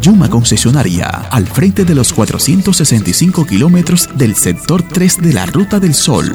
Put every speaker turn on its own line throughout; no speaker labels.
Yuma Concesionaria, al frente de los 465 kilómetros del sector 3 de la Ruta del Sol.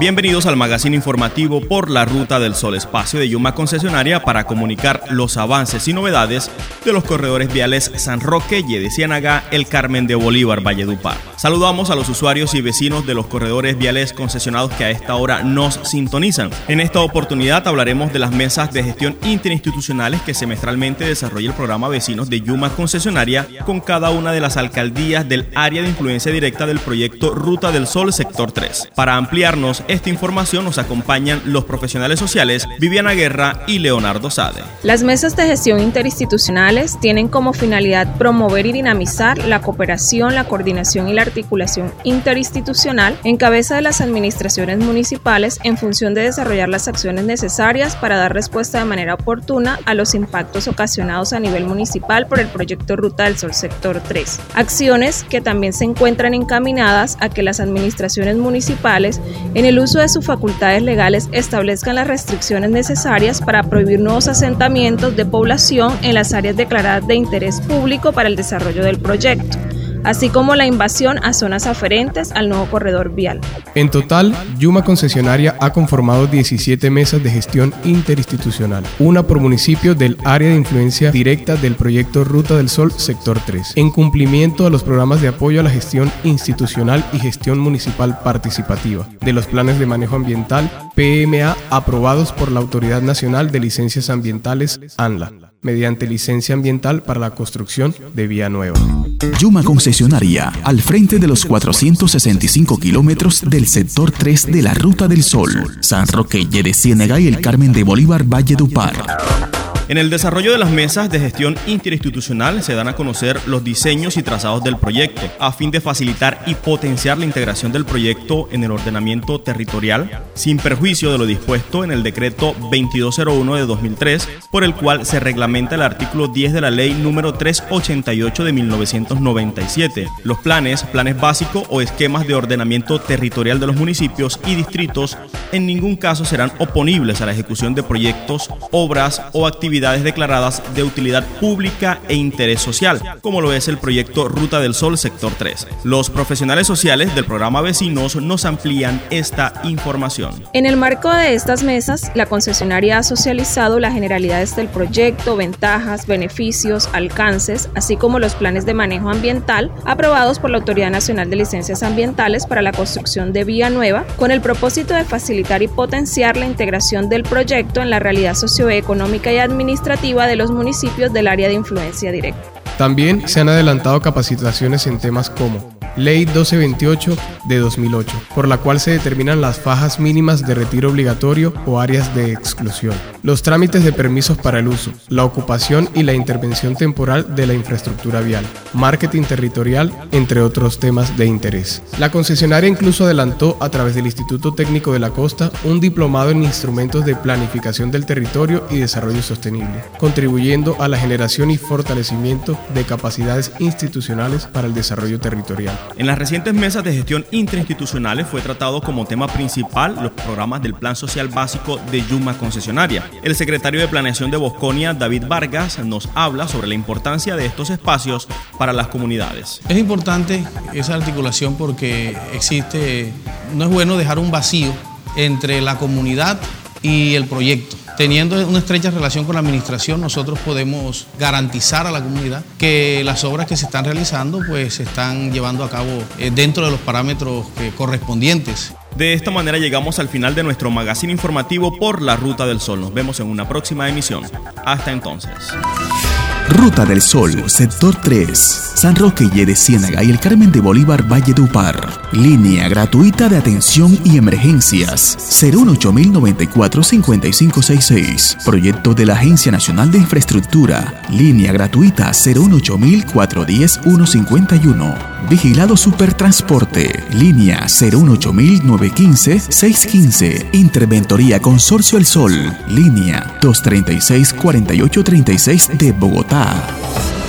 Bienvenidos al magazine informativo por la Ruta del Sol, espacio de Yuma Concesionaria para comunicar los avances y novedades de los corredores viales San Roque, de Ciénaga, El Carmen de Bolívar, Valledupar. Saludamos a los usuarios y vecinos de los corredores viales concesionados que a esta hora nos sintonizan. En esta oportunidad hablaremos de las mesas de gestión interinstitucionales que semestralmente desarrolla el programa Vecinos de Yuma Concesionaria con cada una de las alcaldías del área de influencia directa del proyecto Ruta del Sol Sector 3. Para ampliarnos esta información nos acompañan los profesionales sociales Viviana Guerra y Leonardo Sade.
Las mesas de gestión interinstitucionales tienen como finalidad promover y dinamizar la cooperación, la coordinación y la articulación interinstitucional en cabeza de las administraciones municipales en función de desarrollar las acciones necesarias para dar respuesta de manera oportuna a los impactos ocasionados a nivel municipal por el proyecto Ruta del Sol Sector 3. Acciones que también se encuentran encaminadas a que las administraciones municipales en el uso de sus facultades legales establezcan las restricciones necesarias para prohibir nuevos asentamientos de población en las áreas declaradas de interés público para el desarrollo del proyecto así como la invasión a zonas aferentes al nuevo corredor vial.
En total, Yuma Concesionaria ha conformado 17 mesas de gestión interinstitucional, una por municipio del área de influencia directa del proyecto Ruta del Sol Sector 3, en cumplimiento a los programas de apoyo a la gestión institucional y gestión municipal participativa, de los planes de manejo ambiental PMA aprobados por la Autoridad Nacional de Licencias Ambientales ANLA mediante licencia ambiental para la construcción de vía nueva.
Yuma Concesionaria, al frente de los 465 kilómetros del sector 3 de la Ruta del Sol, San Roque, de Ciénega y el Carmen de Bolívar, Valle Dupar.
En el desarrollo de las mesas de gestión interinstitucional se dan a conocer los diseños y trazados del proyecto, a fin de facilitar y potenciar la integración del proyecto en el ordenamiento territorial, sin perjuicio de lo dispuesto en el decreto 2201 de 2003, por el cual se reglamenta el artículo 10 de la ley número 388 de 1997. Los planes, planes básicos o esquemas de ordenamiento territorial de los municipios y distritos en ningún caso serán oponibles a la ejecución de proyectos, obras o actividades declaradas de utilidad pública e interés social, como lo es el proyecto Ruta del Sol Sector 3. Los profesionales sociales del programa Vecinos nos amplían esta información.
En el marco de estas mesas, la concesionaria ha socializado las generalidades del proyecto, ventajas, beneficios, alcances, así como los planes de manejo ambiental aprobados por la Autoridad Nacional de Licencias Ambientales para la construcción de vía nueva, con el propósito de facilitar y potenciar la integración del proyecto en la realidad socioeconómica y administrativa administrativa de los municipios del área de influencia directa.
También se han adelantado capacitaciones en temas como Ley 1228 de 2008, por la cual se determinan las fajas mínimas de retiro obligatorio o áreas de exclusión, los trámites de permisos para el uso, la ocupación y la intervención temporal de la infraestructura vial, marketing territorial, entre otros temas de interés. La concesionaria incluso adelantó a través del Instituto Técnico de la Costa un diplomado en instrumentos de planificación del territorio y desarrollo sostenible, contribuyendo a la generación y fortalecimiento de capacidades institucionales para el desarrollo territorial.
En las recientes mesas de gestión interinstitucionales fue tratado como tema principal los programas del Plan Social Básico de Yuma Concesionaria. El secretario de Planeación de Bosconia, David Vargas, nos habla sobre la importancia de estos espacios para las comunidades.
Es importante esa articulación porque existe, no es bueno dejar un vacío entre la comunidad y el proyecto. Teniendo una estrecha relación con la administración, nosotros podemos garantizar a la comunidad que las obras que se están realizando pues se están llevando a cabo eh, dentro de los parámetros eh, correspondientes.
De esta manera llegamos al final de nuestro magazine informativo por la Ruta del Sol. Nos vemos en una próxima emisión. Hasta entonces.
Ruta del Sol, Sector 3, San Roque y de Ciénaga y el Carmen de Bolívar, Valle de Upar. Línea gratuita de atención y emergencias. 018-094-5566. Proyecto de la Agencia Nacional de Infraestructura. Línea gratuita 018 410 151 Vigilado Supertransporte. Línea 018-915-615. Interventoría Consorcio El Sol. Línea 236-4836 de Bogotá. Bye.